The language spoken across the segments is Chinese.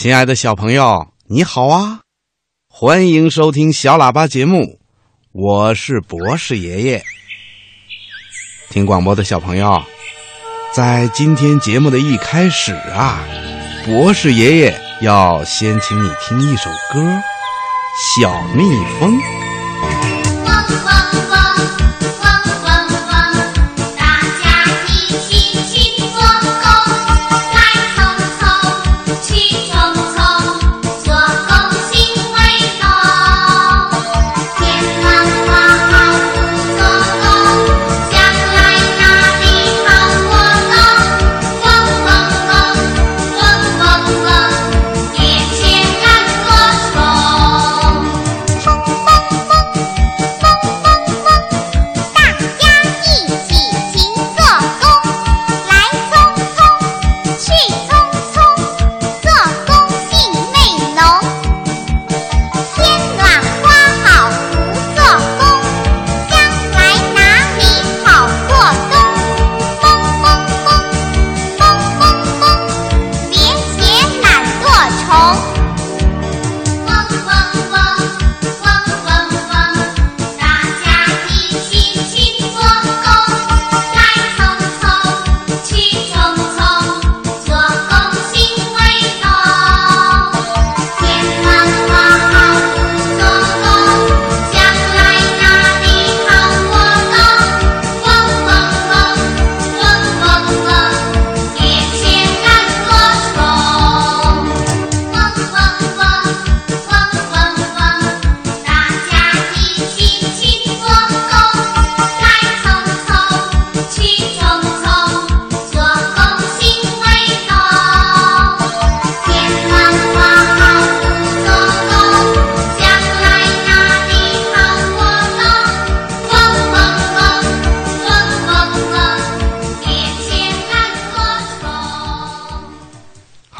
亲爱的小朋友，你好啊！欢迎收听小喇叭节目，我是博士爷爷。听广播的小朋友，在今天节目的一开始啊，博士爷爷要先请你听一首歌《小蜜蜂》。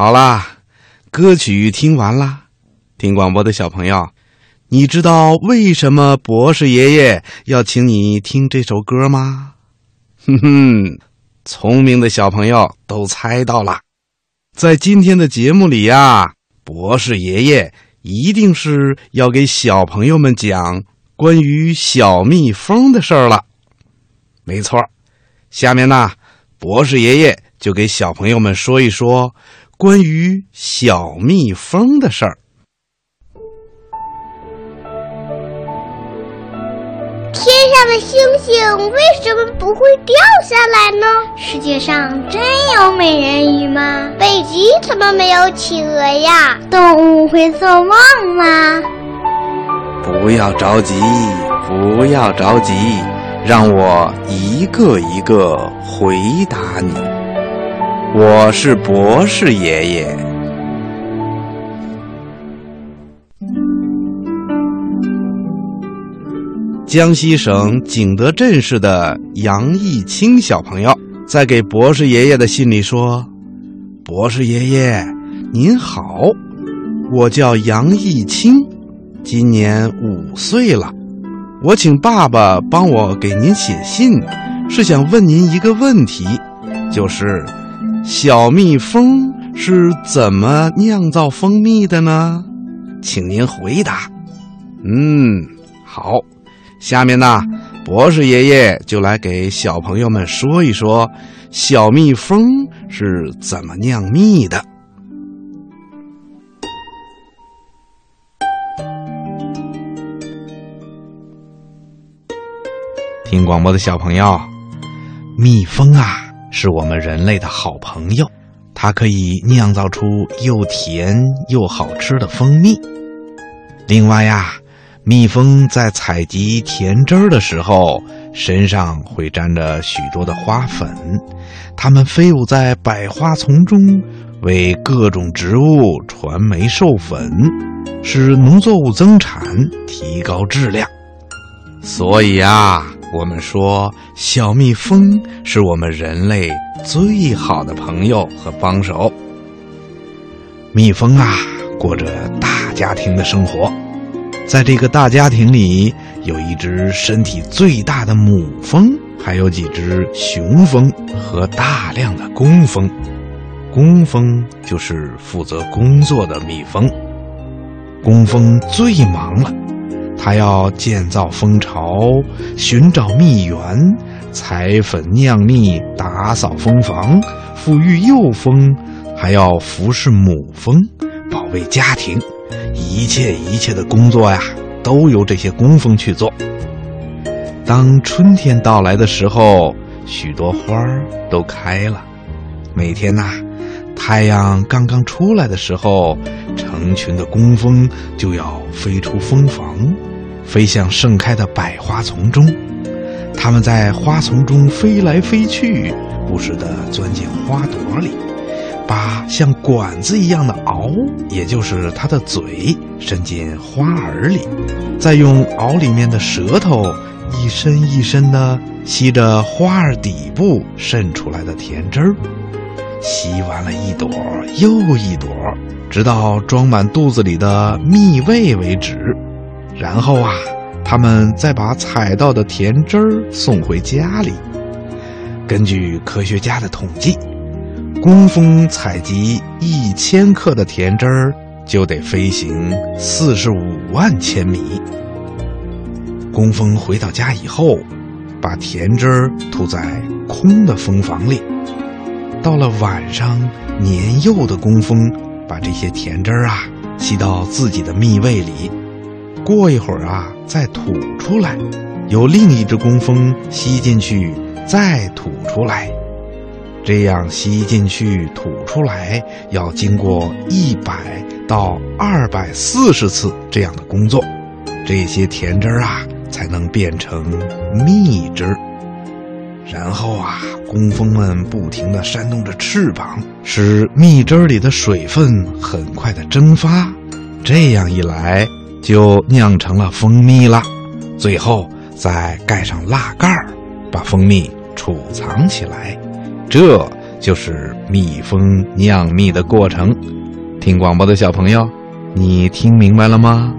好啦，歌曲听完啦。听广播的小朋友，你知道为什么博士爷爷要请你听这首歌吗？哼哼，聪明的小朋友都猜到了。在今天的节目里呀，博士爷爷一定是要给小朋友们讲关于小蜜蜂的事儿了。没错，下面呢，博士爷爷就给小朋友们说一说。关于小蜜蜂的事儿。天上的星星为什么不会掉下来呢？世界上真有美人鱼吗？北极怎么没有企鹅呀？动物会做梦吗？不要着急，不要着急，让我一个一个回答你。我是博士爷爷。江西省景德镇市的杨义清小朋友在给博士爷爷的信里说：“博士爷爷，您好，我叫杨义清，今年五岁了。我请爸爸帮我给您写信，是想问您一个问题，就是。”小蜜蜂是怎么酿造蜂蜜的呢？请您回答。嗯，好。下面呢，博士爷爷就来给小朋友们说一说小蜜蜂是怎么酿蜜的。听广播的小朋友，蜜蜂啊。是我们人类的好朋友，它可以酿造出又甜又好吃的蜂蜜。另外呀，蜜蜂在采集甜汁儿的时候，身上会沾着许多的花粉。它们飞舞在百花丛中，为各种植物传媒授粉，使农作物增产，提高质量。所以呀。我们说，小蜜蜂是我们人类最好的朋友和帮手。蜜蜂啊，过着大家庭的生活，在这个大家庭里，有一只身体最大的母蜂，还有几只雄蜂和大量的工蜂。工蜂就是负责工作的蜜蜂。工蜂最忙了，它要建造蜂巢，寻找蜜源，采粉酿蜜，打扫蜂房，抚育幼蜂，还要服侍母蜂，保卫家庭。一切一切的工作呀，都由这些工蜂去做。当春天到来的时候，许多花儿都开了。每天呐、太阳刚刚出来的时候，成群的工蜂就要飞出蜂房，飞向盛开的百花丛中。它们在花丛中飞来飞去，不时地钻进花朵里，把像管子一样的螯，也就是它的嘴，伸进花儿里，再用螯里面的舌头一伸一伸地吸着花儿底部渗出来的甜汁儿。吸完了一朵又一朵，直到装满肚子里的蜜味为止。然后啊，他们再把采到的甜汁儿送回家里。根据科学家的统计，工蜂采集一千克的甜汁儿，就得飞行四十五万千米。工蜂回到家以后，把甜汁儿吐在空的蜂房里。到了晚上，年幼的工蜂把这些甜汁儿啊吸到自己的蜜胃里，过一会儿啊再吐出来，由另一只工蜂吸进去，再吐出来。这样吸进去、吐出来，要经过一百到二百四十次这样的工作，这些甜汁儿啊才能变成蜜汁儿。然后啊，工蜂们不停地扇动着翅膀，使蜜汁儿里的水分很快的蒸发。这样一来，就酿成了蜂蜜了。最后再盖上蜡盖儿，把蜂蜜储藏起来。这就是蜜蜂酿蜜的过程。听广播的小朋友，你听明白了吗？